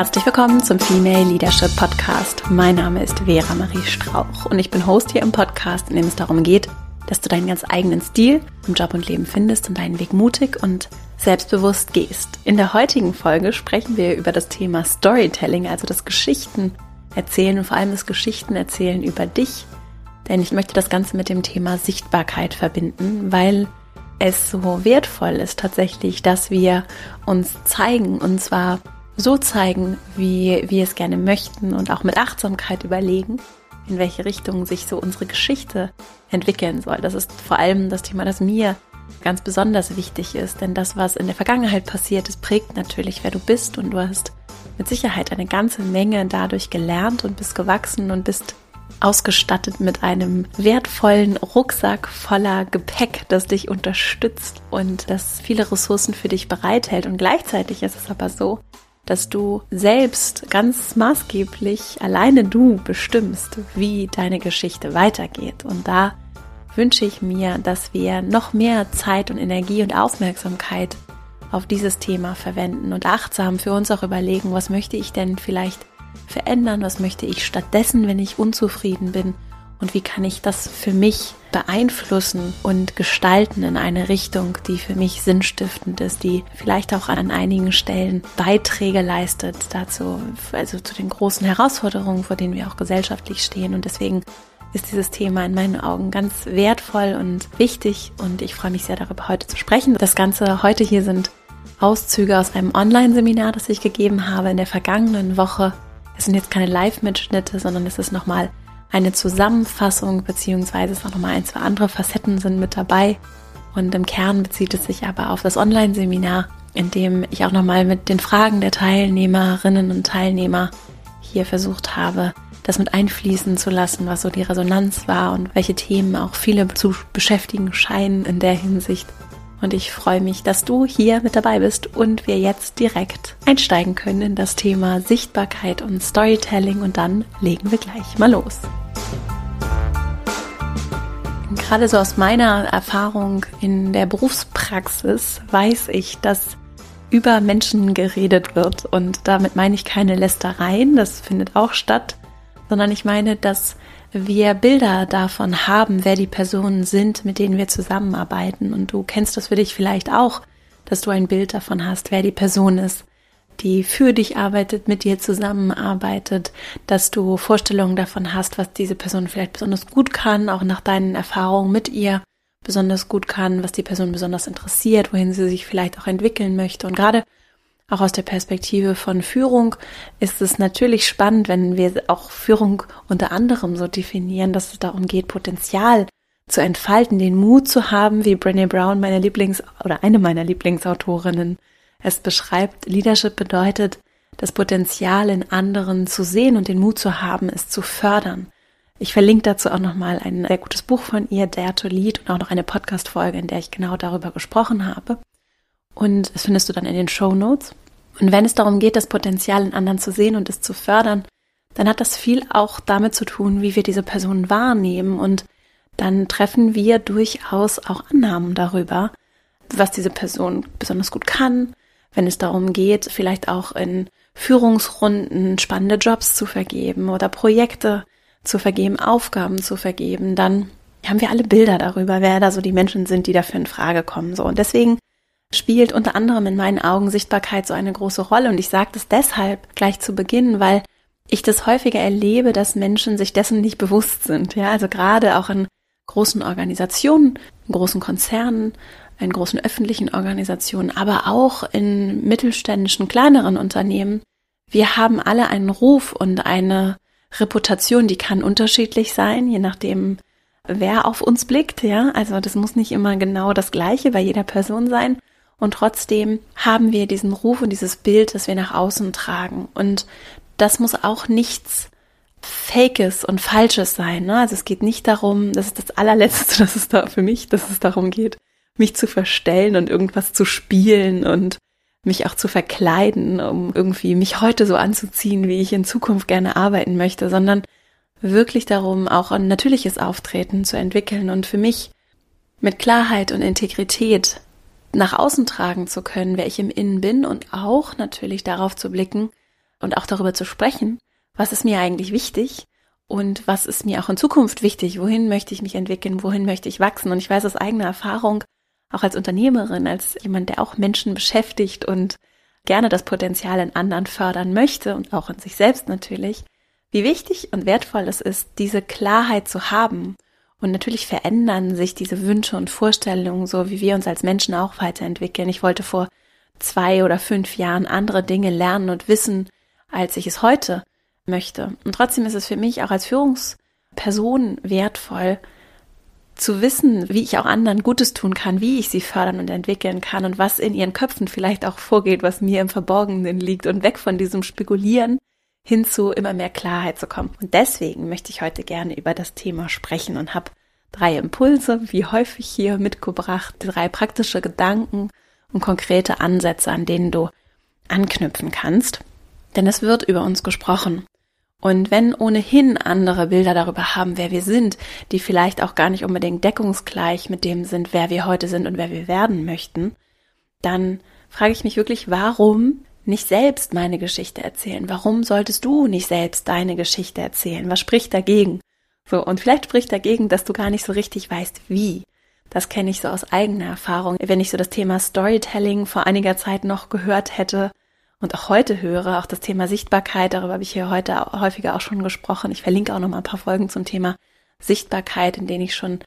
Herzlich willkommen zum Female Leadership Podcast. Mein Name ist Vera Marie Strauch und ich bin Host hier im Podcast, in dem es darum geht, dass du deinen ganz eigenen Stil im Job und Leben findest und deinen Weg mutig und selbstbewusst gehst. In der heutigen Folge sprechen wir über das Thema Storytelling, also das Geschichten erzählen und vor allem das Geschichten erzählen über dich. Denn ich möchte das Ganze mit dem Thema Sichtbarkeit verbinden, weil es so wertvoll ist tatsächlich, dass wir uns zeigen und zwar so zeigen, wie wir es gerne möchten und auch mit Achtsamkeit überlegen, in welche Richtung sich so unsere Geschichte entwickeln soll. Das ist vor allem das Thema, das mir ganz besonders wichtig ist, denn das, was in der Vergangenheit passiert ist, prägt natürlich, wer du bist und du hast mit Sicherheit eine ganze Menge dadurch gelernt und bist gewachsen und bist ausgestattet mit einem wertvollen Rucksack voller Gepäck, das dich unterstützt und das viele Ressourcen für dich bereithält. Und gleichzeitig ist es aber so, dass du selbst ganz maßgeblich alleine du bestimmst, wie deine Geschichte weitergeht. Und da wünsche ich mir, dass wir noch mehr Zeit und Energie und Aufmerksamkeit auf dieses Thema verwenden und achtsam für uns auch überlegen, was möchte ich denn vielleicht verändern, was möchte ich stattdessen, wenn ich unzufrieden bin und wie kann ich das für mich beeinflussen und gestalten in eine Richtung, die für mich sinnstiftend ist, die vielleicht auch an einigen Stellen Beiträge leistet dazu, also zu den großen Herausforderungen, vor denen wir auch gesellschaftlich stehen. Und deswegen ist dieses Thema in meinen Augen ganz wertvoll und wichtig und ich freue mich sehr darüber heute zu sprechen. Das Ganze heute hier sind Auszüge aus einem Online-Seminar, das ich gegeben habe in der vergangenen Woche. Es sind jetzt keine Live-Mitschnitte, sondern es ist nochmal eine Zusammenfassung, beziehungsweise es auch nochmal ein, zwei andere Facetten sind mit dabei. Und im Kern bezieht es sich aber auf das Online-Seminar, in dem ich auch nochmal mit den Fragen der Teilnehmerinnen und Teilnehmer hier versucht habe, das mit einfließen zu lassen, was so die Resonanz war und welche Themen auch viele zu beschäftigen scheinen in der Hinsicht. Und ich freue mich, dass du hier mit dabei bist und wir jetzt direkt einsteigen können in das Thema Sichtbarkeit und Storytelling und dann legen wir gleich mal los. Gerade so aus meiner Erfahrung in der Berufspraxis weiß ich, dass über Menschen geredet wird und damit meine ich keine Lästereien, das findet auch statt, sondern ich meine, dass wir Bilder davon haben, wer die Personen sind, mit denen wir zusammenarbeiten. Und du kennst das für dich vielleicht auch, dass du ein Bild davon hast, wer die Person ist, die für dich arbeitet, mit dir zusammenarbeitet, dass du Vorstellungen davon hast, was diese Person vielleicht besonders gut kann, auch nach deinen Erfahrungen mit ihr besonders gut kann, was die Person besonders interessiert, wohin sie sich vielleicht auch entwickeln möchte. Und gerade auch aus der Perspektive von Führung ist es natürlich spannend, wenn wir auch Führung unter anderem so definieren, dass es darum geht, Potenzial zu entfalten, den Mut zu haben, wie Brené Brown, meine Lieblings- oder eine meiner Lieblingsautorinnen, es beschreibt. Leadership bedeutet, das Potenzial in anderen zu sehen und den Mut zu haben, es zu fördern. Ich verlinke dazu auch nochmal ein sehr gutes Buch von ihr, Dare to Lead, und auch noch eine Podcast-Folge, in der ich genau darüber gesprochen habe. Und das findest du dann in den Show Notes. Und wenn es darum geht, das Potenzial in anderen zu sehen und es zu fördern, dann hat das viel auch damit zu tun, wie wir diese Person wahrnehmen. Und dann treffen wir durchaus auch Annahmen darüber, was diese Person besonders gut kann, wenn es darum geht, vielleicht auch in Führungsrunden spannende Jobs zu vergeben oder Projekte zu vergeben, Aufgaben zu vergeben, dann haben wir alle Bilder darüber, wer da so die Menschen sind, die dafür in Frage kommen. So. Und deswegen spielt unter anderem in meinen Augen Sichtbarkeit so eine große Rolle. Und ich sage das deshalb gleich zu Beginn, weil ich das häufiger erlebe, dass Menschen sich dessen nicht bewusst sind. Ja, also gerade auch in großen Organisationen, in großen Konzernen, in großen öffentlichen Organisationen, aber auch in mittelständischen, kleineren Unternehmen. Wir haben alle einen Ruf und eine Reputation, die kann unterschiedlich sein, je nachdem, wer auf uns blickt, ja. Also das muss nicht immer genau das Gleiche bei jeder Person sein. Und trotzdem haben wir diesen Ruf und dieses Bild, das wir nach außen tragen. Und das muss auch nichts Fakes und Falsches sein. Ne? Also es geht nicht darum, das ist das allerletzte, dass es da für mich, dass es darum geht, mich zu verstellen und irgendwas zu spielen und mich auch zu verkleiden, um irgendwie mich heute so anzuziehen, wie ich in Zukunft gerne arbeiten möchte, sondern wirklich darum, auch ein natürliches Auftreten zu entwickeln und für mich mit Klarheit und Integrität nach außen tragen zu können, wer ich im Innen bin und auch natürlich darauf zu blicken, und auch darüber zu sprechen, was ist mir eigentlich wichtig und was ist mir auch in Zukunft wichtig, wohin möchte ich mich entwickeln, wohin möchte ich wachsen. Und ich weiß aus eigener Erfahrung, auch als Unternehmerin, als jemand, der auch Menschen beschäftigt und gerne das Potenzial in anderen fördern möchte und auch in sich selbst natürlich, wie wichtig und wertvoll es ist, diese Klarheit zu haben. Und natürlich verändern sich diese Wünsche und Vorstellungen, so wie wir uns als Menschen auch weiterentwickeln. Ich wollte vor zwei oder fünf Jahren andere Dinge lernen und wissen, als ich es heute möchte. Und trotzdem ist es für mich auch als Führungsperson wertvoll, zu wissen, wie ich auch anderen Gutes tun kann, wie ich sie fördern und entwickeln kann und was in ihren Köpfen vielleicht auch vorgeht, was mir im Verborgenen liegt und weg von diesem Spekulieren hin zu immer mehr Klarheit zu kommen. Und deswegen möchte ich heute gerne über das Thema sprechen und habe drei Impulse, wie häufig hier mitgebracht, drei praktische Gedanken und konkrete Ansätze, an denen du anknüpfen kannst. Denn es wird über uns gesprochen. Und wenn ohnehin andere Bilder darüber haben, wer wir sind, die vielleicht auch gar nicht unbedingt deckungsgleich mit dem sind, wer wir heute sind und wer wir werden möchten, dann frage ich mich wirklich, warum nicht selbst meine Geschichte erzählen? Warum solltest du nicht selbst deine Geschichte erzählen? Was spricht dagegen? So, und vielleicht spricht dagegen, dass du gar nicht so richtig weißt, wie. Das kenne ich so aus eigener Erfahrung. Wenn ich so das Thema Storytelling vor einiger Zeit noch gehört hätte und auch heute höre, auch das Thema Sichtbarkeit, darüber habe ich hier heute häufiger auch schon gesprochen. Ich verlinke auch noch mal ein paar Folgen zum Thema Sichtbarkeit, in denen ich schon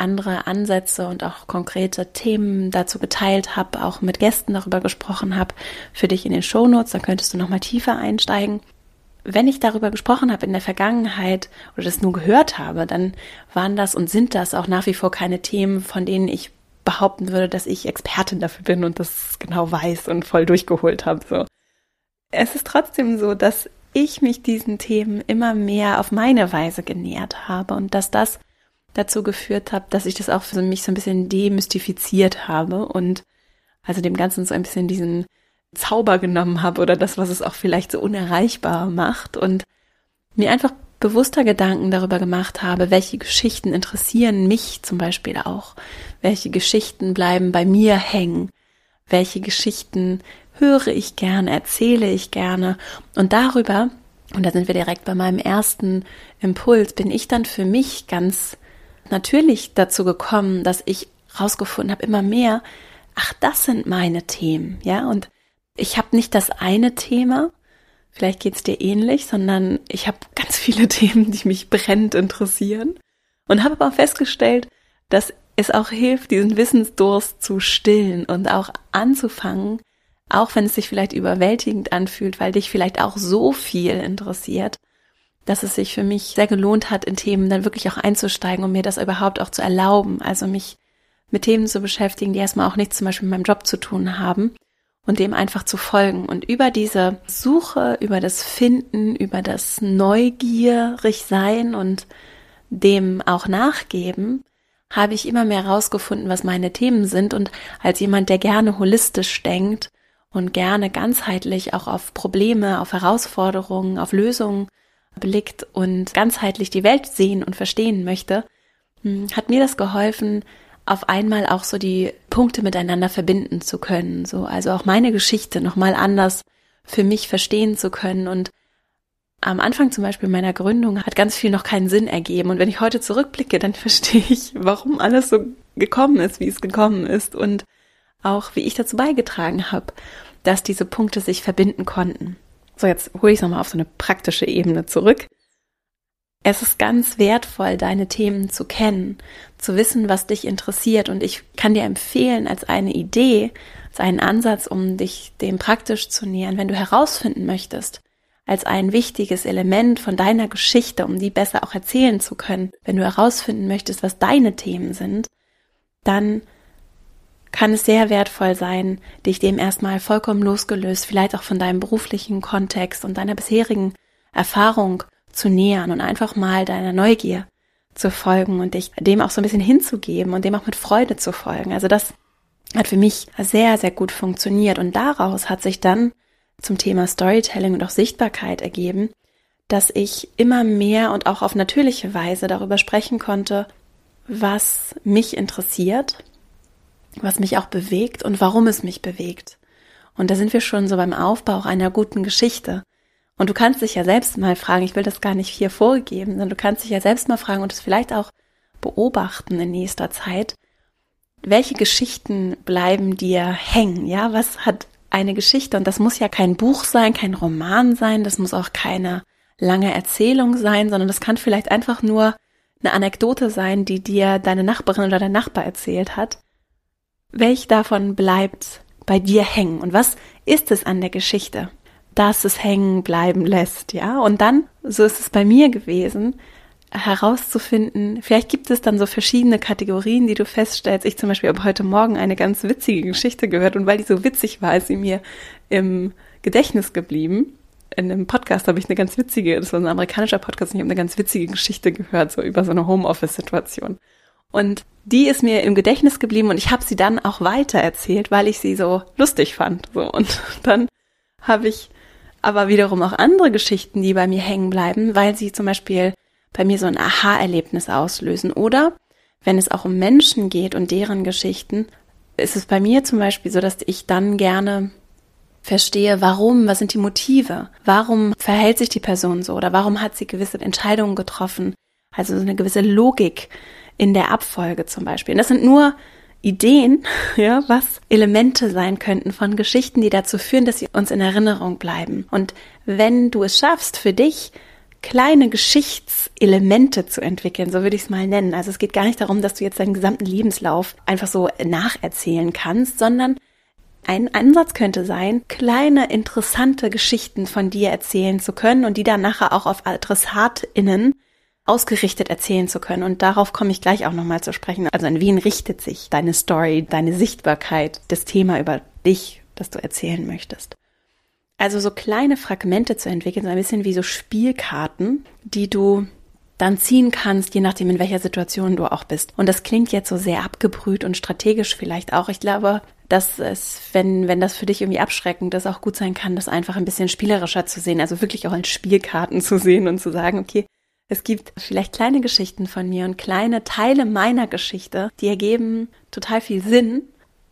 andere Ansätze und auch konkrete Themen dazu geteilt habe, auch mit Gästen darüber gesprochen habe, für dich in den Shownotes, da könntest du noch mal tiefer einsteigen. Wenn ich darüber gesprochen habe in der Vergangenheit oder das nur gehört habe, dann waren das und sind das auch nach wie vor keine Themen, von denen ich behaupten würde, dass ich Expertin dafür bin und das genau weiß und voll durchgeholt habe. So. Es ist trotzdem so, dass ich mich diesen Themen immer mehr auf meine Weise genähert habe und dass das dazu geführt habe, dass ich das auch für mich so ein bisschen demystifiziert habe und also dem Ganzen so ein bisschen diesen Zauber genommen habe oder das, was es auch vielleicht so unerreichbar macht und mir einfach bewusster Gedanken darüber gemacht habe, welche Geschichten interessieren mich zum Beispiel auch, welche Geschichten bleiben bei mir hängen, welche Geschichten höre ich gerne, erzähle ich gerne? Und darüber, und da sind wir direkt bei meinem ersten Impuls, bin ich dann für mich ganz natürlich dazu gekommen, dass ich rausgefunden habe, immer mehr, ach, das sind meine Themen, ja, und ich habe nicht das eine Thema, vielleicht geht's dir ähnlich, sondern ich habe ganz viele Themen, die mich brennend interessieren. Und habe aber festgestellt, dass es auch hilft, diesen Wissensdurst zu stillen und auch anzufangen, auch wenn es sich vielleicht überwältigend anfühlt, weil dich vielleicht auch so viel interessiert, dass es sich für mich sehr gelohnt hat, in Themen dann wirklich auch einzusteigen und mir das überhaupt auch zu erlauben. Also mich mit Themen zu beschäftigen, die erstmal auch nichts zum Beispiel mit meinem Job zu tun haben und dem einfach zu folgen. Und über diese Suche, über das Finden, über das neugierig sein und dem auch nachgeben, habe ich immer mehr herausgefunden, was meine Themen sind. Und als jemand, der gerne holistisch denkt und gerne ganzheitlich auch auf Probleme, auf Herausforderungen, auf Lösungen blickt und ganzheitlich die Welt sehen und verstehen möchte, hm, hat mir das geholfen, auf einmal auch so die Punkte miteinander verbinden zu können, so also auch meine Geschichte nochmal anders für mich verstehen zu können. Und am Anfang zum Beispiel meiner Gründung hat ganz viel noch keinen Sinn ergeben. Und wenn ich heute zurückblicke, dann verstehe ich, warum alles so gekommen ist, wie es gekommen ist und auch wie ich dazu beigetragen habe, dass diese Punkte sich verbinden konnten. So, jetzt hole ich es nochmal auf so eine praktische Ebene zurück. Es ist ganz wertvoll, deine Themen zu kennen, zu wissen, was dich interessiert. Und ich kann dir empfehlen, als eine Idee, als einen Ansatz, um dich dem praktisch zu nähern, wenn du herausfinden möchtest, als ein wichtiges Element von deiner Geschichte, um die besser auch erzählen zu können, wenn du herausfinden möchtest, was deine Themen sind, dann kann es sehr wertvoll sein, dich dem erstmal vollkommen losgelöst, vielleicht auch von deinem beruflichen Kontext und deiner bisherigen Erfahrung zu nähern und einfach mal deiner Neugier zu folgen und dich dem auch so ein bisschen hinzugeben und dem auch mit Freude zu folgen. Also das hat für mich sehr, sehr gut funktioniert und daraus hat sich dann zum Thema Storytelling und auch Sichtbarkeit ergeben, dass ich immer mehr und auch auf natürliche Weise darüber sprechen konnte, was mich interessiert, was mich auch bewegt und warum es mich bewegt. Und da sind wir schon so beim Aufbau einer guten Geschichte. Und du kannst dich ja selbst mal fragen, ich will das gar nicht hier vorgeben, sondern du kannst dich ja selbst mal fragen und es vielleicht auch beobachten in nächster Zeit. Welche Geschichten bleiben dir hängen? Ja, was hat eine Geschichte? Und das muss ja kein Buch sein, kein Roman sein, das muss auch keine lange Erzählung sein, sondern das kann vielleicht einfach nur eine Anekdote sein, die dir deine Nachbarin oder dein Nachbar erzählt hat. Welch davon bleibt bei dir hängen? Und was ist es an der Geschichte? dass es hängen bleiben lässt, ja. Und dann, so ist es bei mir gewesen, herauszufinden, vielleicht gibt es dann so verschiedene Kategorien, die du feststellst. Ich zum Beispiel habe heute Morgen eine ganz witzige Geschichte gehört und weil die so witzig war, ist sie mir im Gedächtnis geblieben. In einem Podcast habe ich eine ganz witzige, das war ein amerikanischer Podcast, und ich habe eine ganz witzige Geschichte gehört, so über so eine Homeoffice-Situation. Und die ist mir im Gedächtnis geblieben und ich habe sie dann auch weiter erzählt, weil ich sie so lustig fand. So und dann habe ich aber wiederum auch andere Geschichten, die bei mir hängen bleiben, weil sie zum Beispiel bei mir so ein Aha-Erlebnis auslösen. Oder wenn es auch um Menschen geht und deren Geschichten, ist es bei mir zum Beispiel so, dass ich dann gerne verstehe, warum, was sind die Motive, warum verhält sich die Person so oder warum hat sie gewisse Entscheidungen getroffen. Also so eine gewisse Logik in der Abfolge zum Beispiel. Und das sind nur Ideen, ja, was Elemente sein könnten von Geschichten, die dazu führen, dass sie uns in Erinnerung bleiben. Und wenn du es schaffst, für dich kleine Geschichtselemente zu entwickeln, so würde ich es mal nennen. Also es geht gar nicht darum, dass du jetzt deinen gesamten Lebenslauf einfach so nacherzählen kannst, sondern ein Ansatz könnte sein, kleine interessante Geschichten von dir erzählen zu können und die dann nachher auch auf AdressatInnen ausgerichtet erzählen zu können. Und darauf komme ich gleich auch nochmal zu sprechen. Also an wen richtet sich deine Story, deine Sichtbarkeit, das Thema über dich, das du erzählen möchtest. Also so kleine Fragmente zu entwickeln, so ein bisschen wie so Spielkarten, die du dann ziehen kannst, je nachdem, in welcher Situation du auch bist. Und das klingt jetzt so sehr abgebrüht und strategisch vielleicht auch. Ich glaube, dass es, wenn, wenn das für dich irgendwie abschreckend ist, auch gut sein kann, das einfach ein bisschen spielerischer zu sehen, also wirklich auch als Spielkarten zu sehen und zu sagen, okay, es gibt vielleicht kleine Geschichten von mir und kleine Teile meiner Geschichte, die ergeben total viel Sinn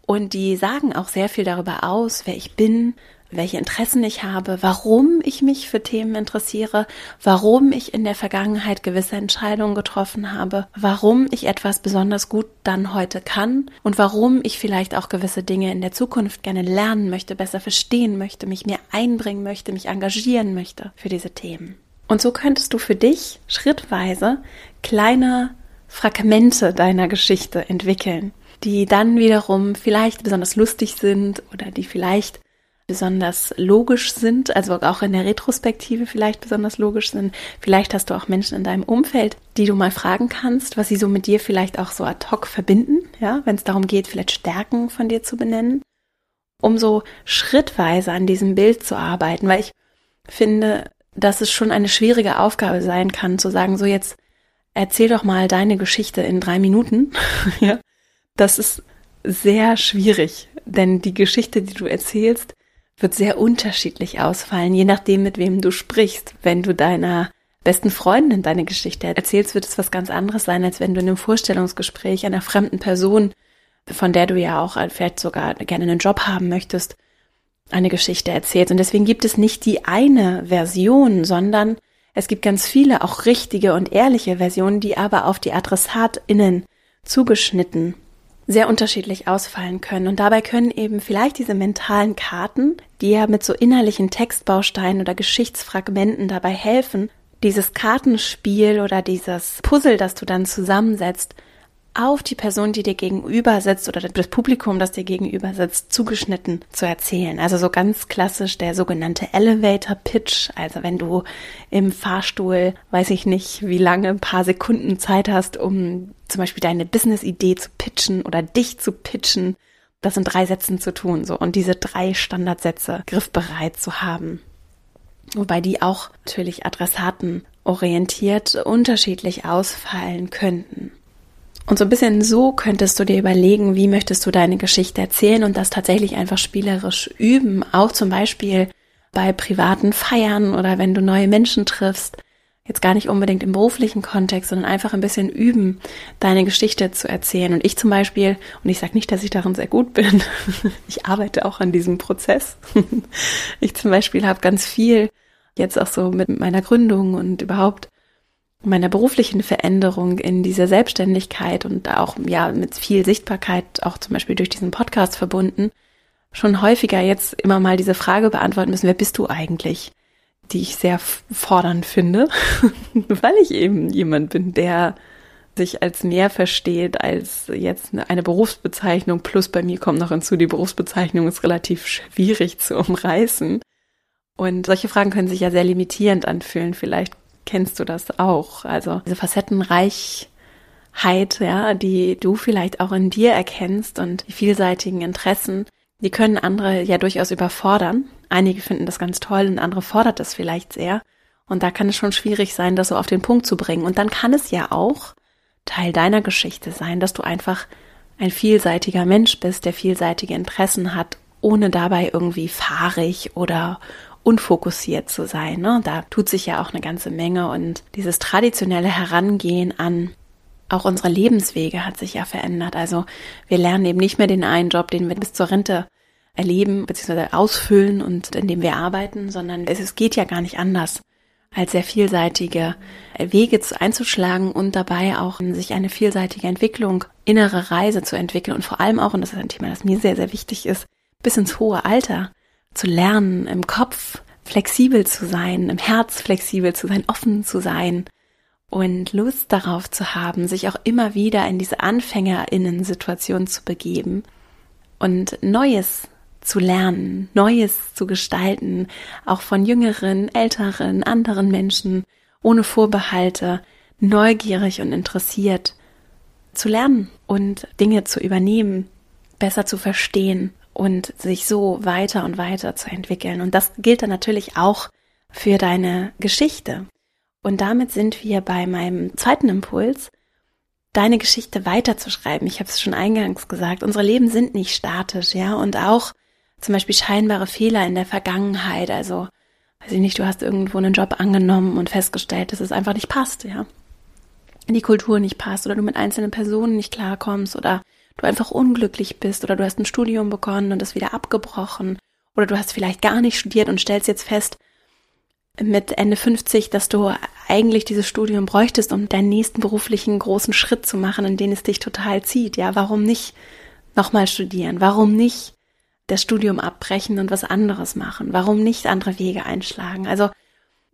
und die sagen auch sehr viel darüber aus, wer ich bin, welche Interessen ich habe, warum ich mich für Themen interessiere, warum ich in der Vergangenheit gewisse Entscheidungen getroffen habe, warum ich etwas besonders gut dann heute kann und warum ich vielleicht auch gewisse Dinge in der Zukunft gerne lernen möchte, besser verstehen möchte, mich mehr einbringen möchte, mich engagieren möchte für diese Themen. Und so könntest du für dich schrittweise kleine Fragmente deiner Geschichte entwickeln, die dann wiederum vielleicht besonders lustig sind oder die vielleicht besonders logisch sind, also auch in der Retrospektive vielleicht besonders logisch sind. Vielleicht hast du auch Menschen in deinem Umfeld, die du mal fragen kannst, was sie so mit dir vielleicht auch so ad hoc verbinden, ja, wenn es darum geht, vielleicht Stärken von dir zu benennen, um so schrittweise an diesem Bild zu arbeiten, weil ich finde, dass es schon eine schwierige Aufgabe sein kann, zu sagen, so jetzt erzähl doch mal deine Geschichte in drei Minuten. ja, das ist sehr schwierig, denn die Geschichte, die du erzählst, wird sehr unterschiedlich ausfallen, je nachdem, mit wem du sprichst. Wenn du deiner besten Freundin deine Geschichte erzählst, wird es was ganz anderes sein, als wenn du in einem Vorstellungsgespräch einer fremden Person, von der du ja auch vielleicht sogar gerne einen Job haben möchtest, eine Geschichte erzählt. Und deswegen gibt es nicht die eine Version, sondern es gibt ganz viele auch richtige und ehrliche Versionen, die aber auf die AdressatInnen zugeschnitten sehr unterschiedlich ausfallen können. Und dabei können eben vielleicht diese mentalen Karten, die ja mit so innerlichen Textbausteinen oder Geschichtsfragmenten dabei helfen, dieses Kartenspiel oder dieses Puzzle, das du dann zusammensetzt, auf die Person, die dir gegenüber sitzt oder das Publikum, das dir gegenüber sitzt, zugeschnitten zu erzählen. Also so ganz klassisch der sogenannte Elevator Pitch. Also wenn du im Fahrstuhl, weiß ich nicht, wie lange, ein paar Sekunden Zeit hast, um zum Beispiel deine Business-Idee zu pitchen oder dich zu pitchen. Das in drei Sätzen zu tun, so. Und diese drei Standardsätze griffbereit zu haben. Wobei die auch natürlich Adressaten orientiert unterschiedlich ausfallen könnten. Und so ein bisschen so könntest du dir überlegen, wie möchtest du deine Geschichte erzählen und das tatsächlich einfach spielerisch üben. Auch zum Beispiel bei privaten Feiern oder wenn du neue Menschen triffst. Jetzt gar nicht unbedingt im beruflichen Kontext, sondern einfach ein bisschen üben, deine Geschichte zu erzählen. Und ich zum Beispiel, und ich sage nicht, dass ich darin sehr gut bin, ich arbeite auch an diesem Prozess. Ich zum Beispiel habe ganz viel jetzt auch so mit meiner Gründung und überhaupt meiner beruflichen Veränderung in dieser Selbstständigkeit und auch ja mit viel Sichtbarkeit, auch zum Beispiel durch diesen Podcast verbunden, schon häufiger jetzt immer mal diese Frage beantworten müssen, wer bist du eigentlich? Die ich sehr fordernd finde, weil ich eben jemand bin, der sich als mehr versteht als jetzt eine Berufsbezeichnung. Plus bei mir kommt noch hinzu, die Berufsbezeichnung ist relativ schwierig zu umreißen. Und solche Fragen können sich ja sehr limitierend anfühlen. Vielleicht kennst du das auch. Also diese Facettenreichheit, ja, die du vielleicht auch in dir erkennst und die vielseitigen Interessen, die können andere ja durchaus überfordern. Einige finden das ganz toll und andere fordert das vielleicht sehr. Und da kann es schon schwierig sein, das so auf den Punkt zu bringen. Und dann kann es ja auch Teil deiner Geschichte sein, dass du einfach ein vielseitiger Mensch bist, der vielseitige Interessen hat, ohne dabei irgendwie fahrig oder unfokussiert zu sein. Ne? Da tut sich ja auch eine ganze Menge und dieses traditionelle Herangehen an auch unsere Lebenswege hat sich ja verändert. Also wir lernen eben nicht mehr den einen Job, den wir bis zur Rente erleben bzw. ausfüllen und in dem wir arbeiten, sondern es, es geht ja gar nicht anders als sehr vielseitige Wege einzuschlagen und dabei auch sich eine vielseitige Entwicklung, innere Reise zu entwickeln und vor allem auch, und das ist ein Thema, das mir sehr, sehr wichtig ist, bis ins hohe Alter zu lernen, im Kopf flexibel zu sein, im Herz flexibel zu sein, offen zu sein und Lust darauf zu haben, sich auch immer wieder in diese Anfängerinnen-Situation zu begeben und Neues zu lernen, Neues zu gestalten, auch von jüngeren, älteren, anderen Menschen, ohne Vorbehalte, neugierig und interessiert zu lernen und Dinge zu übernehmen, besser zu verstehen und sich so weiter und weiter zu entwickeln. Und das gilt dann natürlich auch für deine Geschichte. Und damit sind wir bei meinem zweiten Impuls, deine Geschichte weiterzuschreiben. Ich habe es schon eingangs gesagt, unsere Leben sind nicht statisch, ja, und auch zum Beispiel scheinbare Fehler in der Vergangenheit. Also, weiß ich nicht, du hast irgendwo einen Job angenommen und festgestellt, dass es einfach nicht passt, ja. Die Kultur nicht passt oder du mit einzelnen Personen nicht klarkommst oder du einfach unglücklich bist oder du hast ein Studium begonnen und es wieder abgebrochen oder du hast vielleicht gar nicht studiert und stellst jetzt fest mit Ende 50, dass du eigentlich dieses Studium bräuchtest, um deinen nächsten beruflichen großen Schritt zu machen, in den es dich total zieht. Ja, warum nicht nochmal studieren? Warum nicht das Studium abbrechen und was anderes machen? Warum nicht andere Wege einschlagen? Also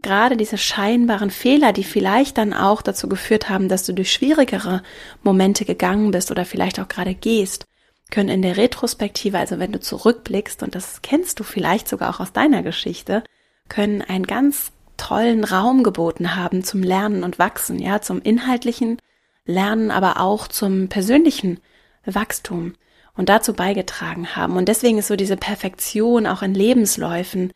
gerade diese scheinbaren Fehler, die vielleicht dann auch dazu geführt haben, dass du durch schwierigere Momente gegangen bist oder vielleicht auch gerade gehst, können in der Retrospektive, also wenn du zurückblickst, und das kennst du vielleicht sogar auch aus deiner Geschichte, können einen ganz tollen Raum geboten haben zum Lernen und Wachsen, ja, zum inhaltlichen Lernen, aber auch zum persönlichen Wachstum und dazu beigetragen haben. Und deswegen ist so diese Perfektion auch in Lebensläufen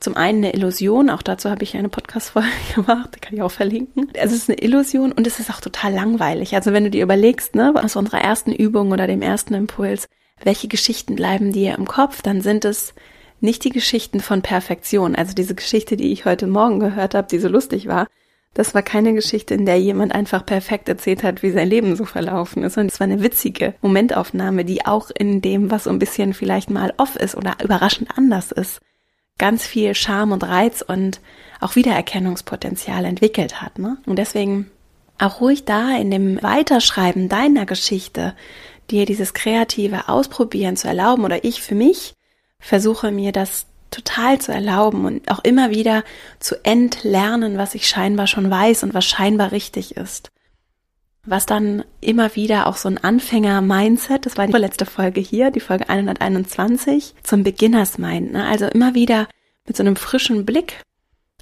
zum einen eine Illusion, auch dazu habe ich eine Podcast-Folge gemacht, die kann ich auch verlinken. Es ist eine Illusion und es ist auch total langweilig. Also wenn du dir überlegst, ne, aus unserer ersten Übung oder dem ersten Impuls, welche Geschichten bleiben dir im Kopf, dann sind es nicht die Geschichten von Perfektion. Also diese Geschichte, die ich heute Morgen gehört habe, die so lustig war, das war keine Geschichte, in der jemand einfach perfekt erzählt hat, wie sein Leben so verlaufen ist, sondern es war eine witzige Momentaufnahme, die auch in dem, was so ein bisschen vielleicht mal off ist oder überraschend anders ist, ganz viel Charme und Reiz und auch Wiedererkennungspotenzial entwickelt hat. Ne? Und deswegen auch ruhig da in dem Weiterschreiben deiner Geschichte, dir dieses kreative Ausprobieren zu erlauben oder ich für mich versuche mir das total zu erlauben und auch immer wieder zu entlernen, was ich scheinbar schon weiß und was scheinbar richtig ist. Was dann immer wieder auch so ein Anfänger-Mindset, das war die vorletzte Folge hier, die Folge 121, zum Beginners-Mind. Ne? Also immer wieder mit so einem frischen Blick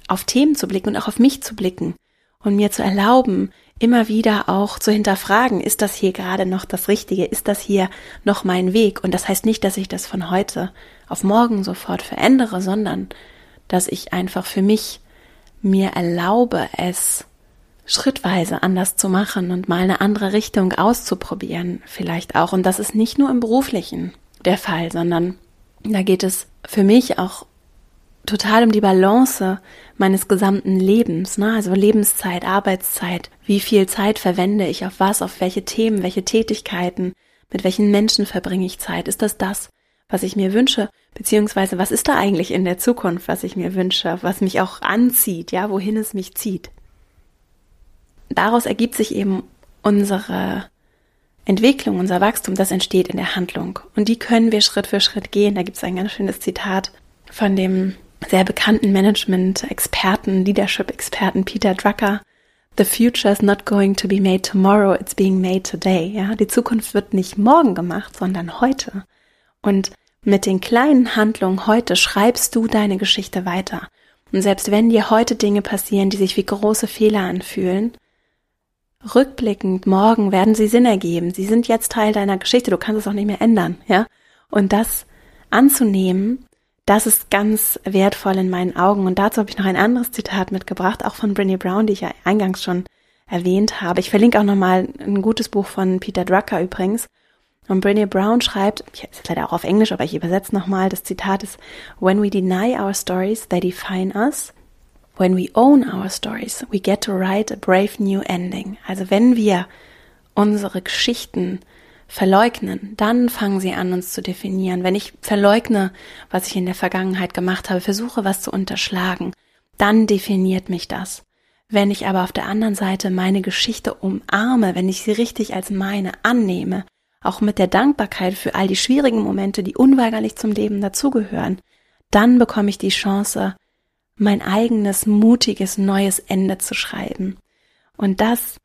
auf Themen zu blicken und auch auf mich zu blicken und mir zu erlauben, immer wieder auch zu hinterfragen, ist das hier gerade noch das Richtige? Ist das hier noch mein Weg? Und das heißt nicht, dass ich das von heute auf morgen sofort verändere, sondern dass ich einfach für mich mir erlaube, es schrittweise anders zu machen und mal eine andere Richtung auszuprobieren, vielleicht auch. Und das ist nicht nur im beruflichen der Fall, sondern da geht es für mich auch total um die Balance meines gesamten Lebens, ne? Also Lebenszeit, Arbeitszeit, wie viel Zeit verwende ich auf was, auf welche Themen, welche Tätigkeiten, mit welchen Menschen verbringe ich Zeit? Ist das das, was ich mir wünsche, beziehungsweise was ist da eigentlich in der Zukunft, was ich mir wünsche, was mich auch anzieht, ja, wohin es mich zieht. Daraus ergibt sich eben unsere Entwicklung, unser Wachstum, das entsteht in der Handlung. Und die können wir Schritt für Schritt gehen. Da gibt es ein ganz schönes Zitat von dem sehr bekannten Management-Experten, Leadership-Experten Peter Drucker. The future is not going to be made tomorrow, it's being made today. Ja, die Zukunft wird nicht morgen gemacht, sondern heute. Und mit den kleinen Handlungen heute schreibst du deine Geschichte weiter. Und selbst wenn dir heute Dinge passieren, die sich wie große Fehler anfühlen, rückblickend morgen werden sie Sinn ergeben. Sie sind jetzt Teil deiner Geschichte. Du kannst es auch nicht mehr ändern, ja? Und das anzunehmen, das ist ganz wertvoll in meinen Augen. Und dazu habe ich noch ein anderes Zitat mitgebracht, auch von Brené Brown, die ich ja eingangs schon erwähnt habe. Ich verlinke auch nochmal ein gutes Buch von Peter Drucker übrigens. Und Brené Brown schreibt, ich ist leider auch auf Englisch, aber ich übersetze nochmal, das Zitat ist, When we deny our stories, they define us. When we own our stories, we get to write a brave new ending. Also wenn wir unsere Geschichten verleugnen, dann fangen sie an, uns zu definieren. Wenn ich verleugne, was ich in der Vergangenheit gemacht habe, versuche, was zu unterschlagen, dann definiert mich das. Wenn ich aber auf der anderen Seite meine Geschichte umarme, wenn ich sie richtig als meine annehme, auch mit der Dankbarkeit für all die schwierigen Momente, die unweigerlich zum Leben dazugehören, dann bekomme ich die Chance, mein eigenes mutiges neues Ende zu schreiben. Und das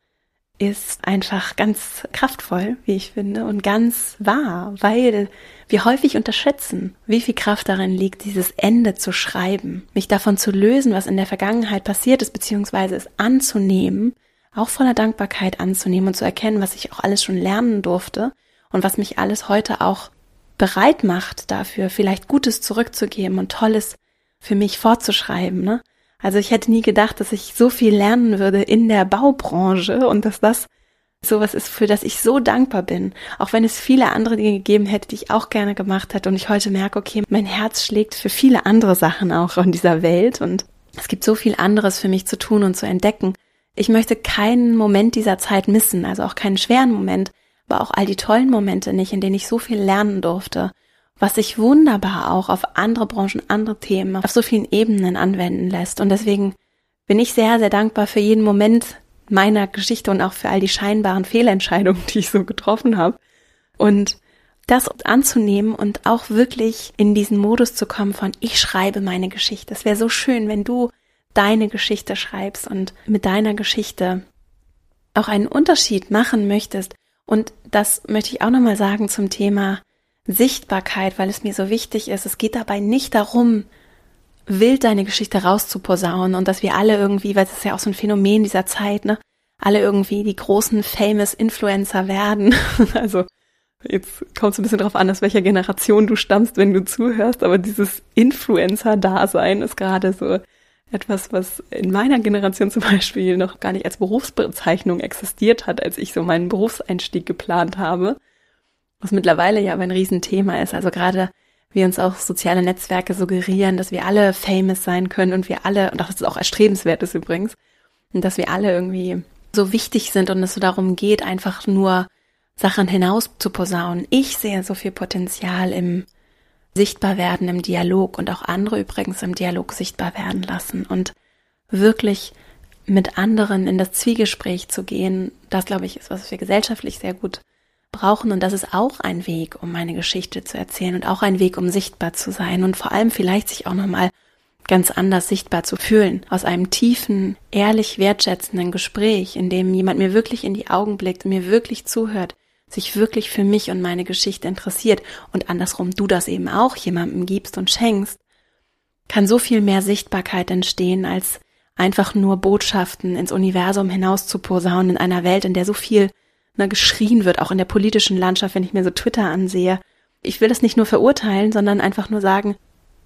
ist einfach ganz kraftvoll, wie ich finde, und ganz wahr, weil wir häufig unterschätzen, wie viel Kraft darin liegt, dieses Ende zu schreiben, mich davon zu lösen, was in der Vergangenheit passiert ist, beziehungsweise es anzunehmen, auch voller Dankbarkeit anzunehmen und zu erkennen, was ich auch alles schon lernen durfte und was mich alles heute auch bereit macht, dafür vielleicht Gutes zurückzugeben und Tolles für mich fortzuschreiben. Ne? Also ich hätte nie gedacht, dass ich so viel lernen würde in der Baubranche und dass das sowas ist, für das ich so dankbar bin. Auch wenn es viele andere Dinge gegeben hätte, die ich auch gerne gemacht hätte und ich heute merke, okay, mein Herz schlägt für viele andere Sachen auch in dieser Welt und es gibt so viel anderes für mich zu tun und zu entdecken. Ich möchte keinen Moment dieser Zeit missen, also auch keinen schweren Moment, aber auch all die tollen Momente nicht, in denen ich so viel lernen durfte was sich wunderbar auch auf andere Branchen, andere Themen, auf so vielen Ebenen anwenden lässt. Und deswegen bin ich sehr, sehr dankbar für jeden Moment meiner Geschichte und auch für all die scheinbaren Fehlentscheidungen, die ich so getroffen habe. Und das anzunehmen und auch wirklich in diesen Modus zu kommen von ich schreibe meine Geschichte. Es wäre so schön, wenn du deine Geschichte schreibst und mit deiner Geschichte auch einen Unterschied machen möchtest. Und das möchte ich auch nochmal sagen zum Thema Sichtbarkeit, weil es mir so wichtig ist. Es geht dabei nicht darum, wild deine Geschichte rauszuposaunen und dass wir alle irgendwie, weil es ist ja auch so ein Phänomen dieser Zeit, ne, alle irgendwie die großen famous Influencer werden. also jetzt kommt es ein bisschen drauf an, aus welcher Generation du stammst, wenn du zuhörst, aber dieses Influencer-Dasein ist gerade so etwas, was in meiner Generation zum Beispiel noch gar nicht als Berufsbezeichnung existiert hat, als ich so meinen Berufseinstieg geplant habe was mittlerweile ja aber ein Riesenthema ist. Also gerade wie uns auch soziale Netzwerke suggerieren, dass wir alle famous sein können und wir alle, und das ist auch erstrebenswert ist übrigens, und dass wir alle irgendwie so wichtig sind und es so darum geht, einfach nur Sachen hinaus zu posaunen. Ich sehe so viel Potenzial im Sichtbarwerden, im Dialog und auch andere übrigens im Dialog sichtbar werden lassen und wirklich mit anderen in das Zwiegespräch zu gehen, das glaube ich ist, was wir gesellschaftlich sehr gut brauchen. Und das ist auch ein Weg, um meine Geschichte zu erzählen und auch ein Weg, um sichtbar zu sein und vor allem vielleicht sich auch nochmal ganz anders sichtbar zu fühlen. Aus einem tiefen, ehrlich wertschätzenden Gespräch, in dem jemand mir wirklich in die Augen blickt, mir wirklich zuhört, sich wirklich für mich und meine Geschichte interessiert und andersrum du das eben auch jemandem gibst und schenkst, kann so viel mehr Sichtbarkeit entstehen, als einfach nur Botschaften ins Universum hinaus zu posaunen in einer Welt, in der so viel ne, geschrien wird, auch in der politischen Landschaft, wenn ich mir so Twitter ansehe. Ich will das nicht nur verurteilen, sondern einfach nur sagen,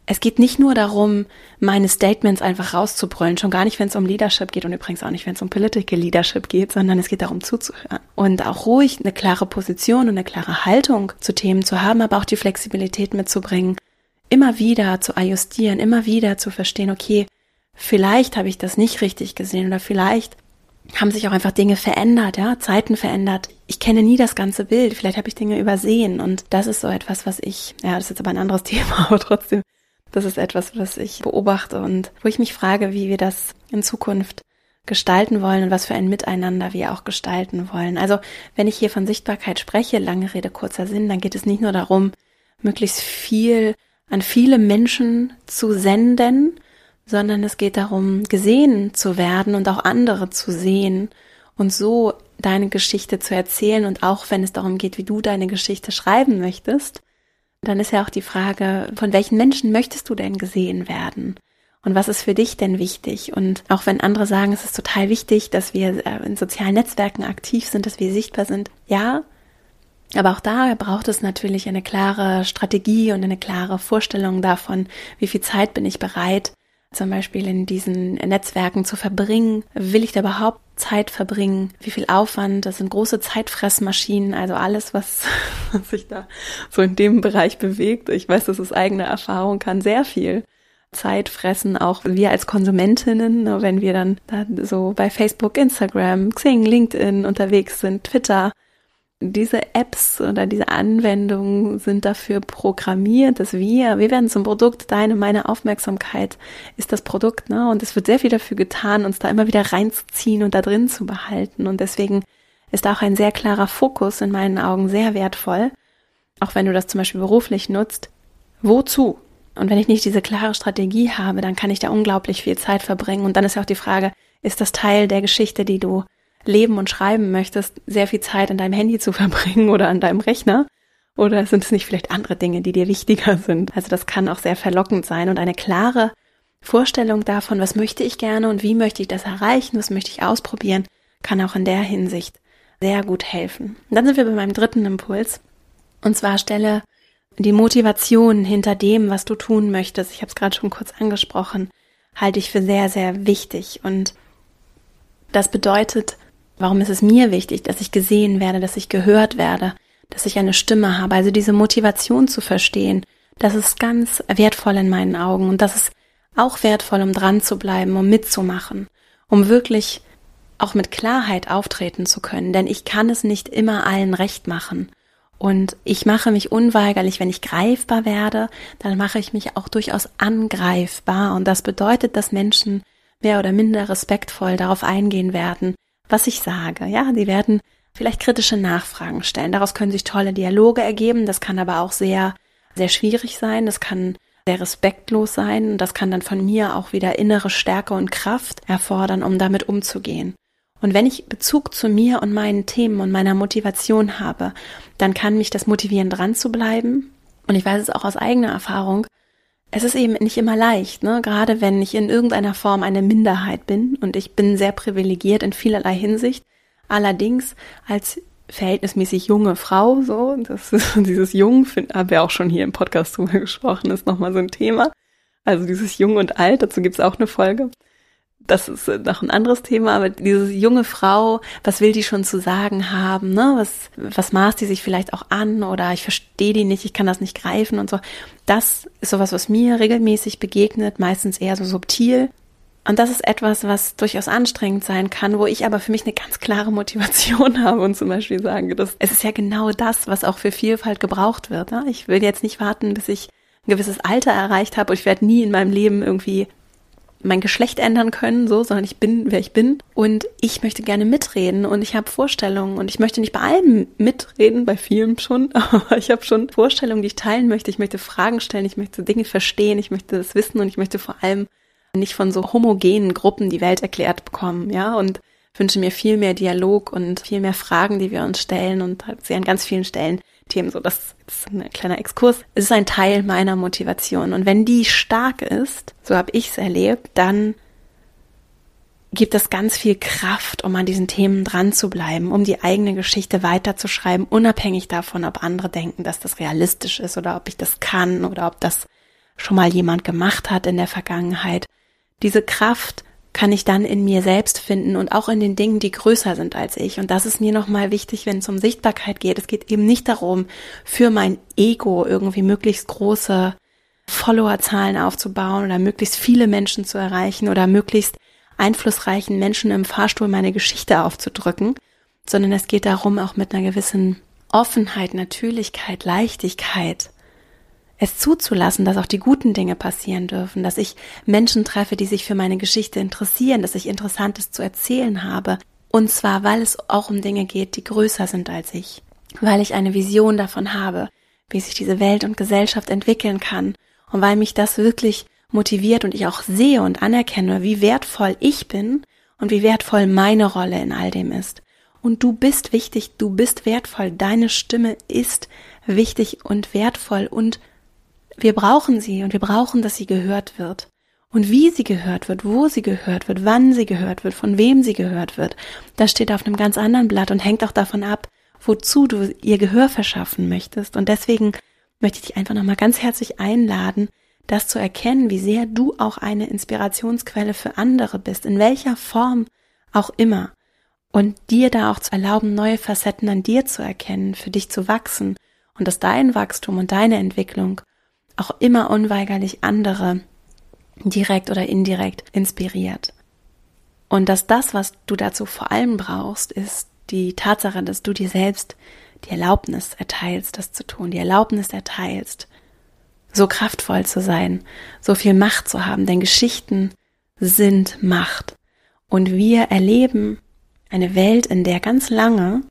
es geht nicht nur darum, meine Statements einfach rauszubrüllen, schon gar nicht, wenn es um Leadership geht und übrigens auch nicht, wenn es um Political Leadership geht, sondern es geht darum zuzuhören und auch ruhig eine klare Position und eine klare Haltung zu Themen zu haben, aber auch die Flexibilität mitzubringen, immer wieder zu ajustieren, immer wieder zu verstehen, okay, vielleicht habe ich das nicht richtig gesehen oder vielleicht haben sich auch einfach Dinge verändert, ja, Zeiten verändert. Ich kenne nie das ganze Bild. Vielleicht habe ich Dinge übersehen. Und das ist so etwas, was ich, ja, das ist jetzt aber ein anderes Thema, aber trotzdem, das ist etwas, was ich beobachte und wo ich mich frage, wie wir das in Zukunft gestalten wollen und was für ein Miteinander wir auch gestalten wollen. Also, wenn ich hier von Sichtbarkeit spreche, lange Rede, kurzer Sinn, dann geht es nicht nur darum, möglichst viel an viele Menschen zu senden, sondern es geht darum, gesehen zu werden und auch andere zu sehen und so deine Geschichte zu erzählen und auch wenn es darum geht, wie du deine Geschichte schreiben möchtest, dann ist ja auch die Frage, von welchen Menschen möchtest du denn gesehen werden? Und was ist für dich denn wichtig? Und auch wenn andere sagen, es ist total wichtig, dass wir äh, in sozialen Netzwerken aktiv sind, dass wir sichtbar sind, ja, aber auch da braucht es natürlich eine klare Strategie und eine klare Vorstellung davon, wie viel Zeit bin ich bereit, zum Beispiel in diesen Netzwerken zu verbringen? Will ich da überhaupt Zeit verbringen? Wie viel Aufwand? Das sind große Zeitfressmaschinen, also alles, was, was sich da so in dem Bereich bewegt. Ich weiß, das ist eigene Erfahrung, kann sehr viel Zeit fressen, auch wir als Konsumentinnen, ne, wenn wir dann da so bei Facebook, Instagram, Xing, LinkedIn unterwegs sind, Twitter, diese Apps oder diese Anwendungen sind dafür programmiert, dass wir, wir werden zum Produkt, deine, meine Aufmerksamkeit ist das Produkt, ne? Und es wird sehr viel dafür getan, uns da immer wieder reinzuziehen und da drin zu behalten. Und deswegen ist auch ein sehr klarer Fokus in meinen Augen sehr wertvoll. Auch wenn du das zum Beispiel beruflich nutzt. Wozu? Und wenn ich nicht diese klare Strategie habe, dann kann ich da unglaublich viel Zeit verbringen. Und dann ist ja auch die Frage, ist das Teil der Geschichte, die du leben und schreiben möchtest, sehr viel Zeit an deinem Handy zu verbringen oder an deinem Rechner? Oder sind es nicht vielleicht andere Dinge, die dir wichtiger sind? Also das kann auch sehr verlockend sein und eine klare Vorstellung davon, was möchte ich gerne und wie möchte ich das erreichen, was möchte ich ausprobieren, kann auch in der Hinsicht sehr gut helfen. Und dann sind wir bei meinem dritten Impuls. Und zwar stelle die Motivation hinter dem, was du tun möchtest. Ich habe es gerade schon kurz angesprochen, halte ich für sehr, sehr wichtig. Und das bedeutet, Warum ist es mir wichtig, dass ich gesehen werde, dass ich gehört werde, dass ich eine Stimme habe? Also diese Motivation zu verstehen, das ist ganz wertvoll in meinen Augen und das ist auch wertvoll, um dran zu bleiben, um mitzumachen, um wirklich auch mit Klarheit auftreten zu können, denn ich kann es nicht immer allen recht machen. Und ich mache mich unweigerlich, wenn ich greifbar werde, dann mache ich mich auch durchaus angreifbar. Und das bedeutet, dass Menschen mehr oder minder respektvoll darauf eingehen werden, was ich sage. Ja, die werden vielleicht kritische Nachfragen stellen. Daraus können sich tolle Dialoge ergeben. Das kann aber auch sehr, sehr schwierig sein. Das kann sehr respektlos sein. Das kann dann von mir auch wieder innere Stärke und Kraft erfordern, um damit umzugehen. Und wenn ich Bezug zu mir und meinen Themen und meiner Motivation habe, dann kann mich das motivieren, dran zu bleiben. Und ich weiß es auch aus eigener Erfahrung, es ist eben nicht immer leicht, ne? gerade wenn ich in irgendeiner Form eine Minderheit bin und ich bin sehr privilegiert in vielerlei Hinsicht. Allerdings als verhältnismäßig junge Frau, so, das ist dieses Jung, haben wir auch schon hier im Podcast drüber gesprochen, ist nochmal so ein Thema. Also dieses Jung und Alt, dazu gibt's auch eine Folge das ist noch ein anderes Thema, aber diese junge Frau, was will die schon zu sagen haben, ne? Was, was maßt die sich vielleicht auch an oder ich verstehe die nicht, ich kann das nicht greifen und so. Das ist sowas, was mir regelmäßig begegnet, meistens eher so subtil. Und das ist etwas, was durchaus anstrengend sein kann, wo ich aber für mich eine ganz klare Motivation habe und zum Beispiel sage, dass es ist ja genau das, was auch für Vielfalt gebraucht wird. Ne? Ich will jetzt nicht warten, bis ich ein gewisses Alter erreicht habe und ich werde nie in meinem Leben irgendwie mein Geschlecht ändern können, so, sondern ich bin, wer ich bin. Und ich möchte gerne mitreden und ich habe Vorstellungen und ich möchte nicht bei allem mitreden, bei vielen schon, aber ich habe schon Vorstellungen, die ich teilen möchte. Ich möchte Fragen stellen, ich möchte Dinge verstehen, ich möchte das wissen und ich möchte vor allem nicht von so homogenen Gruppen die Welt erklärt bekommen, ja, und wünsche mir viel mehr Dialog und viel mehr Fragen, die wir uns stellen und sehe an ganz vielen Stellen Themen so. Das ist ein kleiner Exkurs. Es ist ein Teil meiner Motivation. Und wenn die stark ist, so habe ich es erlebt, dann gibt es ganz viel Kraft, um an diesen Themen dran zu bleiben, um die eigene Geschichte weiterzuschreiben, unabhängig davon, ob andere denken, dass das realistisch ist oder ob ich das kann oder ob das schon mal jemand gemacht hat in der Vergangenheit. Diese Kraft kann ich dann in mir selbst finden und auch in den Dingen, die größer sind als ich. Und das ist mir nochmal wichtig, wenn es um Sichtbarkeit geht. Es geht eben nicht darum, für mein Ego irgendwie möglichst große Followerzahlen aufzubauen oder möglichst viele Menschen zu erreichen oder möglichst einflussreichen Menschen im Fahrstuhl meine Geschichte aufzudrücken, sondern es geht darum, auch mit einer gewissen Offenheit, Natürlichkeit, Leichtigkeit, es zuzulassen, dass auch die guten Dinge passieren dürfen, dass ich Menschen treffe, die sich für meine Geschichte interessieren, dass ich Interessantes zu erzählen habe. Und zwar, weil es auch um Dinge geht, die größer sind als ich, weil ich eine Vision davon habe, wie sich diese Welt und Gesellschaft entwickeln kann und weil mich das wirklich motiviert und ich auch sehe und anerkenne, wie wertvoll ich bin und wie wertvoll meine Rolle in all dem ist. Und du bist wichtig, du bist wertvoll, deine Stimme ist wichtig und wertvoll und wir brauchen sie und wir brauchen, dass sie gehört wird. Und wie sie gehört wird, wo sie gehört wird, wann sie gehört wird, von wem sie gehört wird, das steht auf einem ganz anderen Blatt und hängt auch davon ab, wozu du ihr Gehör verschaffen möchtest. Und deswegen möchte ich dich einfach nochmal ganz herzlich einladen, das zu erkennen, wie sehr du auch eine Inspirationsquelle für andere bist, in welcher Form auch immer. Und dir da auch zu erlauben, neue Facetten an dir zu erkennen, für dich zu wachsen und dass dein Wachstum und deine Entwicklung auch immer unweigerlich andere direkt oder indirekt inspiriert. Und dass das, was du dazu vor allem brauchst, ist die Tatsache, dass du dir selbst die Erlaubnis erteilst, das zu tun, die Erlaubnis erteilst, so kraftvoll zu sein, so viel Macht zu haben, denn Geschichten sind Macht. Und wir erleben eine Welt, in der ganz lange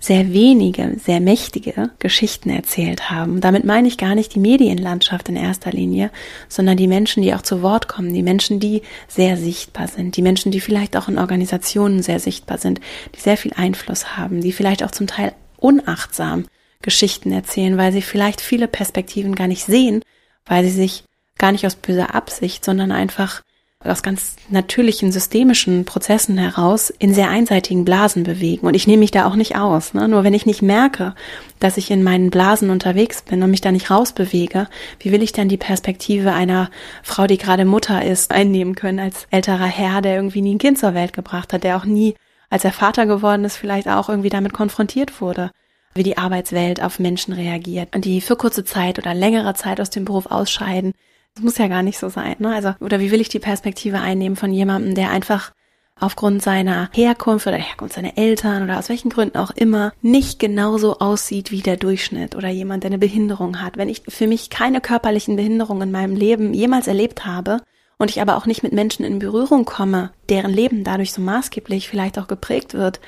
sehr wenige, sehr mächtige Geschichten erzählt haben. Damit meine ich gar nicht die Medienlandschaft in erster Linie, sondern die Menschen, die auch zu Wort kommen, die Menschen, die sehr sichtbar sind, die Menschen, die vielleicht auch in Organisationen sehr sichtbar sind, die sehr viel Einfluss haben, die vielleicht auch zum Teil unachtsam Geschichten erzählen, weil sie vielleicht viele Perspektiven gar nicht sehen, weil sie sich gar nicht aus böser Absicht, sondern einfach aus ganz natürlichen systemischen Prozessen heraus in sehr einseitigen Blasen bewegen. Und ich nehme mich da auch nicht aus. Ne? Nur wenn ich nicht merke, dass ich in meinen Blasen unterwegs bin und mich da nicht rausbewege, wie will ich dann die Perspektive einer Frau, die gerade Mutter ist, einnehmen können als älterer Herr, der irgendwie nie ein Kind zur Welt gebracht hat, der auch nie, als er Vater geworden ist, vielleicht auch irgendwie damit konfrontiert wurde wie die Arbeitswelt auf Menschen reagiert die für kurze Zeit oder längere Zeit aus dem Beruf ausscheiden, das muss ja gar nicht so sein, ne? Also, oder wie will ich die Perspektive einnehmen von jemandem, der einfach aufgrund seiner Herkunft oder Herkunft seiner Eltern oder aus welchen Gründen auch immer nicht genauso aussieht wie der Durchschnitt oder jemand, der eine Behinderung hat. Wenn ich für mich keine körperlichen Behinderungen in meinem Leben jemals erlebt habe und ich aber auch nicht mit Menschen in Berührung komme, deren Leben dadurch so maßgeblich vielleicht auch geprägt wird,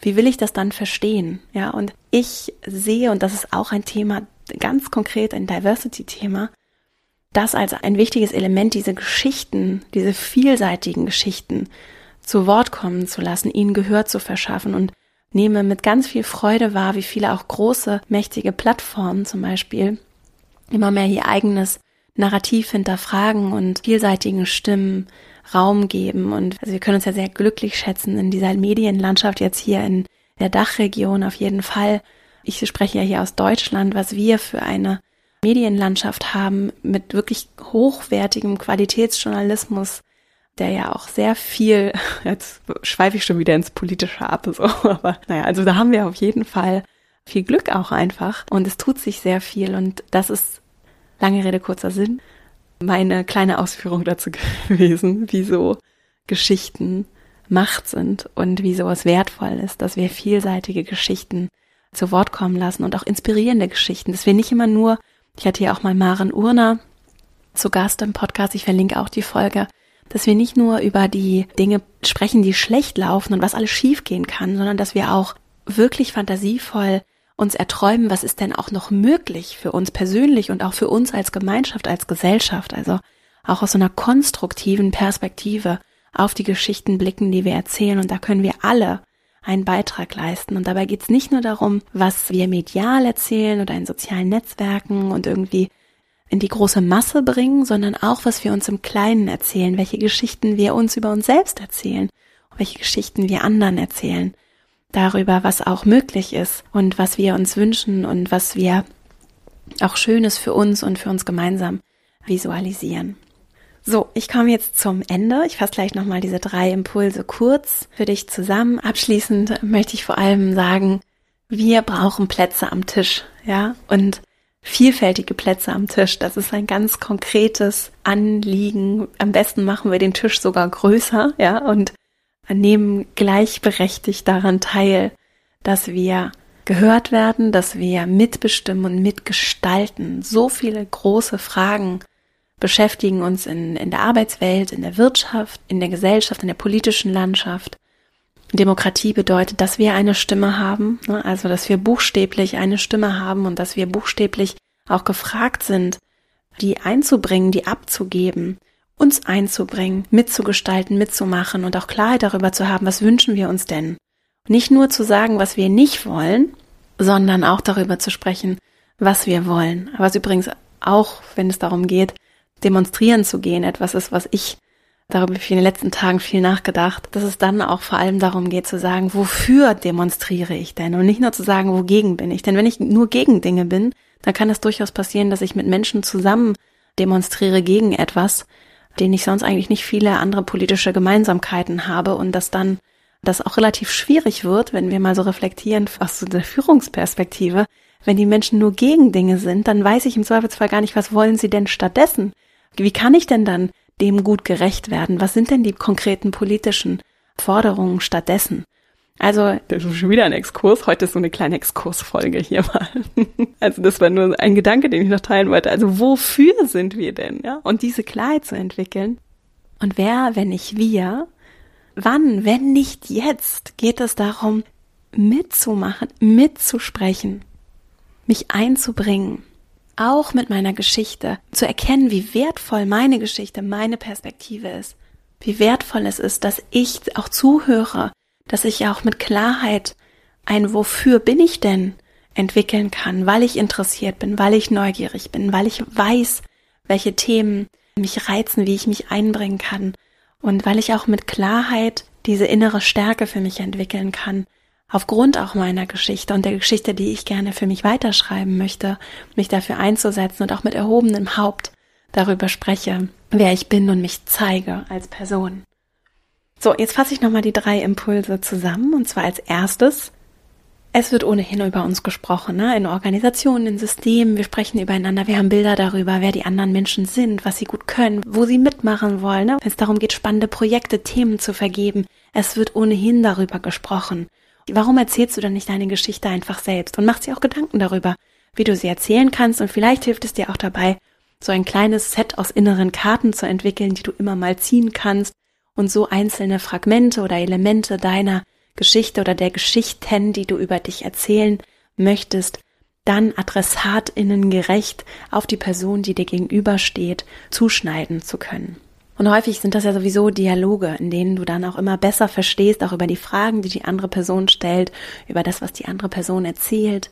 wie will ich das dann verstehen? Ja, und ich sehe, und das ist auch ein Thema, ganz konkret ein Diversity-Thema, das als ein wichtiges Element, diese Geschichten, diese vielseitigen Geschichten zu Wort kommen zu lassen, ihnen Gehör zu verschaffen und nehme mit ganz viel Freude wahr, wie viele auch große, mächtige Plattformen zum Beispiel immer mehr ihr eigenes Narrativ hinterfragen und vielseitigen Stimmen Raum geben. Und also wir können uns ja sehr glücklich schätzen in dieser Medienlandschaft jetzt hier in der Dachregion auf jeden Fall. Ich spreche ja hier aus Deutschland, was wir für eine Medienlandschaft haben mit wirklich hochwertigem Qualitätsjournalismus, der ja auch sehr viel, jetzt schweife ich schon wieder ins Politische ab, so, aber naja, also da haben wir auf jeden Fall viel Glück auch einfach und es tut sich sehr viel und das ist, lange Rede, kurzer Sinn, meine kleine Ausführung dazu gewesen, wieso Geschichten Macht sind und wieso es wertvoll ist, dass wir vielseitige Geschichten zu Wort kommen lassen und auch inspirierende Geschichten, dass wir nicht immer nur ich hatte hier auch mal Maren Urner zu Gast im Podcast. Ich verlinke auch die Folge, dass wir nicht nur über die Dinge sprechen, die schlecht laufen und was alles schiefgehen kann, sondern dass wir auch wirklich fantasievoll uns erträumen, was ist denn auch noch möglich für uns persönlich und auch für uns als Gemeinschaft, als Gesellschaft. Also auch aus so einer konstruktiven Perspektive auf die Geschichten blicken, die wir erzählen. Und da können wir alle einen Beitrag leisten. Und dabei geht es nicht nur darum, was wir medial erzählen oder in sozialen Netzwerken und irgendwie in die große Masse bringen, sondern auch, was wir uns im Kleinen erzählen, welche Geschichten wir uns über uns selbst erzählen welche Geschichten wir anderen erzählen, darüber, was auch möglich ist und was wir uns wünschen und was wir auch Schönes für uns und für uns gemeinsam visualisieren. So, ich komme jetzt zum Ende. Ich fasse gleich nochmal diese drei Impulse kurz für dich zusammen. Abschließend möchte ich vor allem sagen, wir brauchen Plätze am Tisch, ja, und vielfältige Plätze am Tisch. Das ist ein ganz konkretes Anliegen. Am besten machen wir den Tisch sogar größer, ja, und nehmen gleichberechtigt daran teil, dass wir gehört werden, dass wir mitbestimmen und mitgestalten. So viele große Fragen beschäftigen uns in, in der Arbeitswelt, in der Wirtschaft, in der Gesellschaft, in der politischen Landschaft. Demokratie bedeutet, dass wir eine Stimme haben, ne? also dass wir buchstäblich eine Stimme haben und dass wir buchstäblich auch gefragt sind, die einzubringen, die abzugeben, uns einzubringen, mitzugestalten, mitzumachen und auch Klarheit darüber zu haben, was wünschen wir uns denn. Nicht nur zu sagen, was wir nicht wollen, sondern auch darüber zu sprechen, was wir wollen. Was übrigens auch, wenn es darum geht, demonstrieren zu gehen, etwas ist, was ich darüber habe ich in den letzten Tagen viel nachgedacht, dass es dann auch vor allem darum geht zu sagen, wofür demonstriere ich denn und nicht nur zu sagen, wogegen bin ich. Denn wenn ich nur gegen Dinge bin, dann kann es durchaus passieren, dass ich mit Menschen zusammen demonstriere gegen etwas, den ich sonst eigentlich nicht viele andere politische Gemeinsamkeiten habe und dass dann das auch relativ schwierig wird, wenn wir mal so reflektieren aus so der Führungsperspektive. Wenn die Menschen nur gegen Dinge sind, dann weiß ich im Zweifelsfall gar nicht, was wollen sie denn stattdessen? Wie kann ich denn dann dem gut gerecht werden? Was sind denn die konkreten politischen Forderungen stattdessen? Also, das ist schon wieder ein Exkurs. Heute ist so eine kleine Exkursfolge hier mal. Also, das war nur ein Gedanke, den ich noch teilen wollte. Also, wofür sind wir denn, ja? Und diese Klarheit zu entwickeln. Und wer, wenn nicht wir, wann, wenn nicht jetzt, geht es darum, mitzumachen, mitzusprechen, mich einzubringen, auch mit meiner Geschichte, zu erkennen, wie wertvoll meine Geschichte, meine Perspektive ist, wie wertvoll es ist, dass ich auch zuhöre, dass ich auch mit Klarheit ein Wofür bin ich denn entwickeln kann, weil ich interessiert bin, weil ich neugierig bin, weil ich weiß, welche Themen mich reizen, wie ich mich einbringen kann und weil ich auch mit Klarheit diese innere Stärke für mich entwickeln kann, aufgrund auch meiner Geschichte und der Geschichte, die ich gerne für mich weiterschreiben möchte, mich dafür einzusetzen und auch mit erhobenem Haupt darüber spreche, wer ich bin und mich zeige als Person. So, jetzt fasse ich nochmal die drei Impulse zusammen und zwar als erstes, es wird ohnehin über uns gesprochen, ne? in Organisationen, in Systemen, wir sprechen übereinander, wir haben Bilder darüber, wer die anderen Menschen sind, was sie gut können, wo sie mitmachen wollen, ne? wenn es darum geht, spannende Projekte, Themen zu vergeben. Es wird ohnehin darüber gesprochen. Warum erzählst du dann nicht deine Geschichte einfach selbst und machst dir auch Gedanken darüber, wie du sie erzählen kannst und vielleicht hilft es dir auch dabei, so ein kleines Set aus inneren Karten zu entwickeln, die du immer mal ziehen kannst und so einzelne Fragmente oder Elemente deiner Geschichte oder der Geschichten, die du über dich erzählen möchtest, dann adressatinnen gerecht auf die Person, die dir gegenübersteht, zuschneiden zu können. Und häufig sind das ja sowieso Dialoge, in denen du dann auch immer besser verstehst, auch über die Fragen, die die andere Person stellt, über das, was die andere Person erzählt.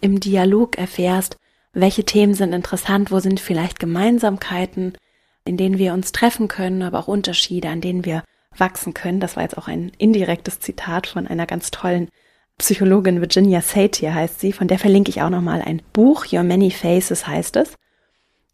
Im Dialog erfährst, welche Themen sind interessant, wo sind vielleicht Gemeinsamkeiten, in denen wir uns treffen können, aber auch Unterschiede, an denen wir wachsen können. Das war jetzt auch ein indirektes Zitat von einer ganz tollen Psychologin Virginia Satir heißt sie, von der verlinke ich auch nochmal ein Buch, Your Many Faces heißt es.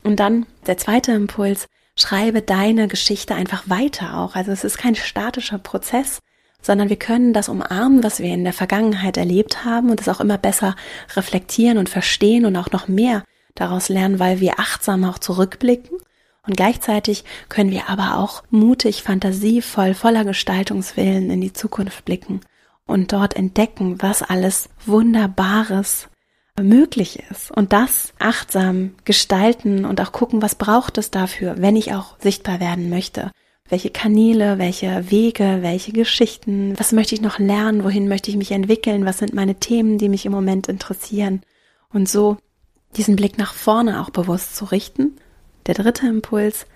Und dann der zweite Impuls, schreibe deine Geschichte einfach weiter auch. Also es ist kein statischer Prozess, sondern wir können das umarmen, was wir in der Vergangenheit erlebt haben und es auch immer besser reflektieren und verstehen und auch noch mehr daraus lernen, weil wir achtsam auch zurückblicken und gleichzeitig können wir aber auch mutig, fantasievoll, voller Gestaltungswillen in die Zukunft blicken und dort entdecken, was alles Wunderbares möglich ist. Und das achtsam gestalten und auch gucken, was braucht es dafür, wenn ich auch sichtbar werden möchte. Welche Kanäle, welche Wege, welche Geschichten, was möchte ich noch lernen, wohin möchte ich mich entwickeln, was sind meine Themen, die mich im Moment interessieren. Und so diesen Blick nach vorne auch bewusst zu richten. Der dritte Impuls,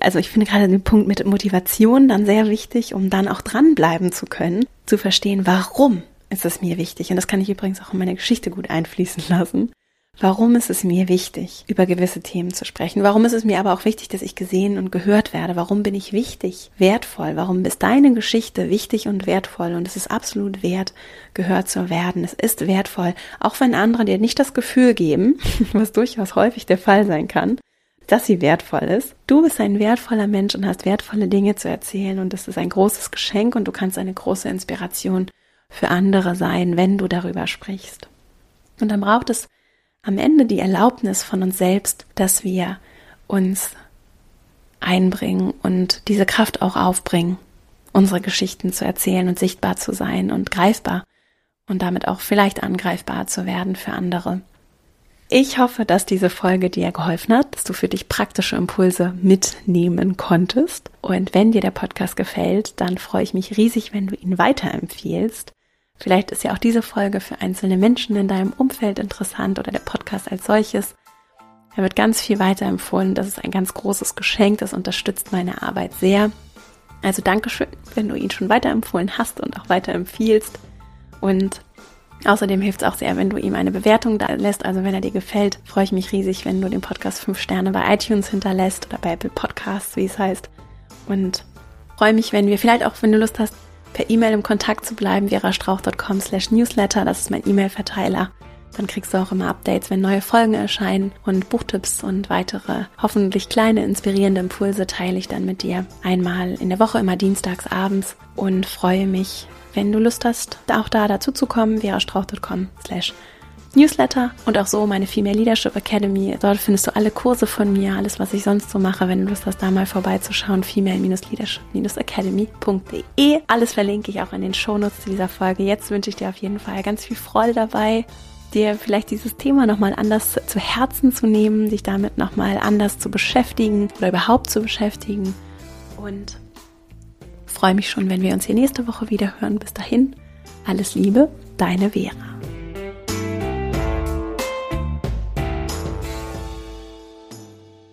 also ich finde gerade den Punkt mit Motivation dann sehr wichtig, um dann auch dranbleiben zu können, zu verstehen, warum ist es mir wichtig. Und das kann ich übrigens auch in meine Geschichte gut einfließen lassen. Warum ist es mir wichtig, über gewisse Themen zu sprechen? Warum ist es mir aber auch wichtig, dass ich gesehen und gehört werde? Warum bin ich wichtig, wertvoll? Warum ist deine Geschichte wichtig und wertvoll? Und es ist absolut wert, gehört zu werden. Es ist wertvoll, auch wenn andere dir nicht das Gefühl geben, was durchaus häufig der Fall sein kann, dass sie wertvoll ist. Du bist ein wertvoller Mensch und hast wertvolle Dinge zu erzählen und das ist ein großes Geschenk und du kannst eine große Inspiration für andere sein, wenn du darüber sprichst. Und dann braucht es am Ende die Erlaubnis von uns selbst, dass wir uns einbringen und diese Kraft auch aufbringen, unsere Geschichten zu erzählen und sichtbar zu sein und greifbar und damit auch vielleicht angreifbar zu werden für andere. Ich hoffe, dass diese Folge dir geholfen hat, dass du für dich praktische Impulse mitnehmen konntest. Und wenn dir der Podcast gefällt, dann freue ich mich riesig, wenn du ihn weiterempfiehlst. Vielleicht ist ja auch diese Folge für einzelne Menschen in deinem Umfeld interessant oder der Podcast als solches. Er wird ganz viel weiterempfohlen. Das ist ein ganz großes Geschenk. Das unterstützt meine Arbeit sehr. Also Dankeschön, wenn du ihn schon weiterempfohlen hast und auch weiterempfiehlst. Und Außerdem hilft es auch sehr, wenn du ihm eine Bewertung da lässt. Also wenn er dir gefällt, freue ich mich riesig, wenn du dem Podcast fünf Sterne bei iTunes hinterlässt oder bei Apple Podcasts, wie es heißt. Und freue mich, wenn wir vielleicht auch, wenn du Lust hast, per E-Mail im Kontakt zu bleiben, verastrauch.com slash newsletter. Das ist mein E-Mail-Verteiler. Dann kriegst du auch immer Updates, wenn neue Folgen erscheinen und Buchtipps und weitere hoffentlich kleine inspirierende Impulse teile ich dann mit dir einmal in der Woche, immer dienstags abends und freue mich, wenn du Lust hast, auch da dazu zu kommen, verastrauch.com slash Newsletter und auch so meine Female Leadership Academy. Dort findest du alle Kurse von mir, alles, was ich sonst so mache. Wenn du Lust hast, da mal vorbeizuschauen, female-leadership-academy.de. Alles verlinke ich auch in den Shownotes zu dieser Folge. Jetzt wünsche ich dir auf jeden Fall ganz viel Freude dabei, dir vielleicht dieses Thema nochmal anders zu Herzen zu nehmen, dich damit nochmal anders zu beschäftigen oder überhaupt zu beschäftigen. Und freue mich schon, wenn wir uns hier nächste Woche wieder hören. Bis dahin, alles Liebe, deine Vera.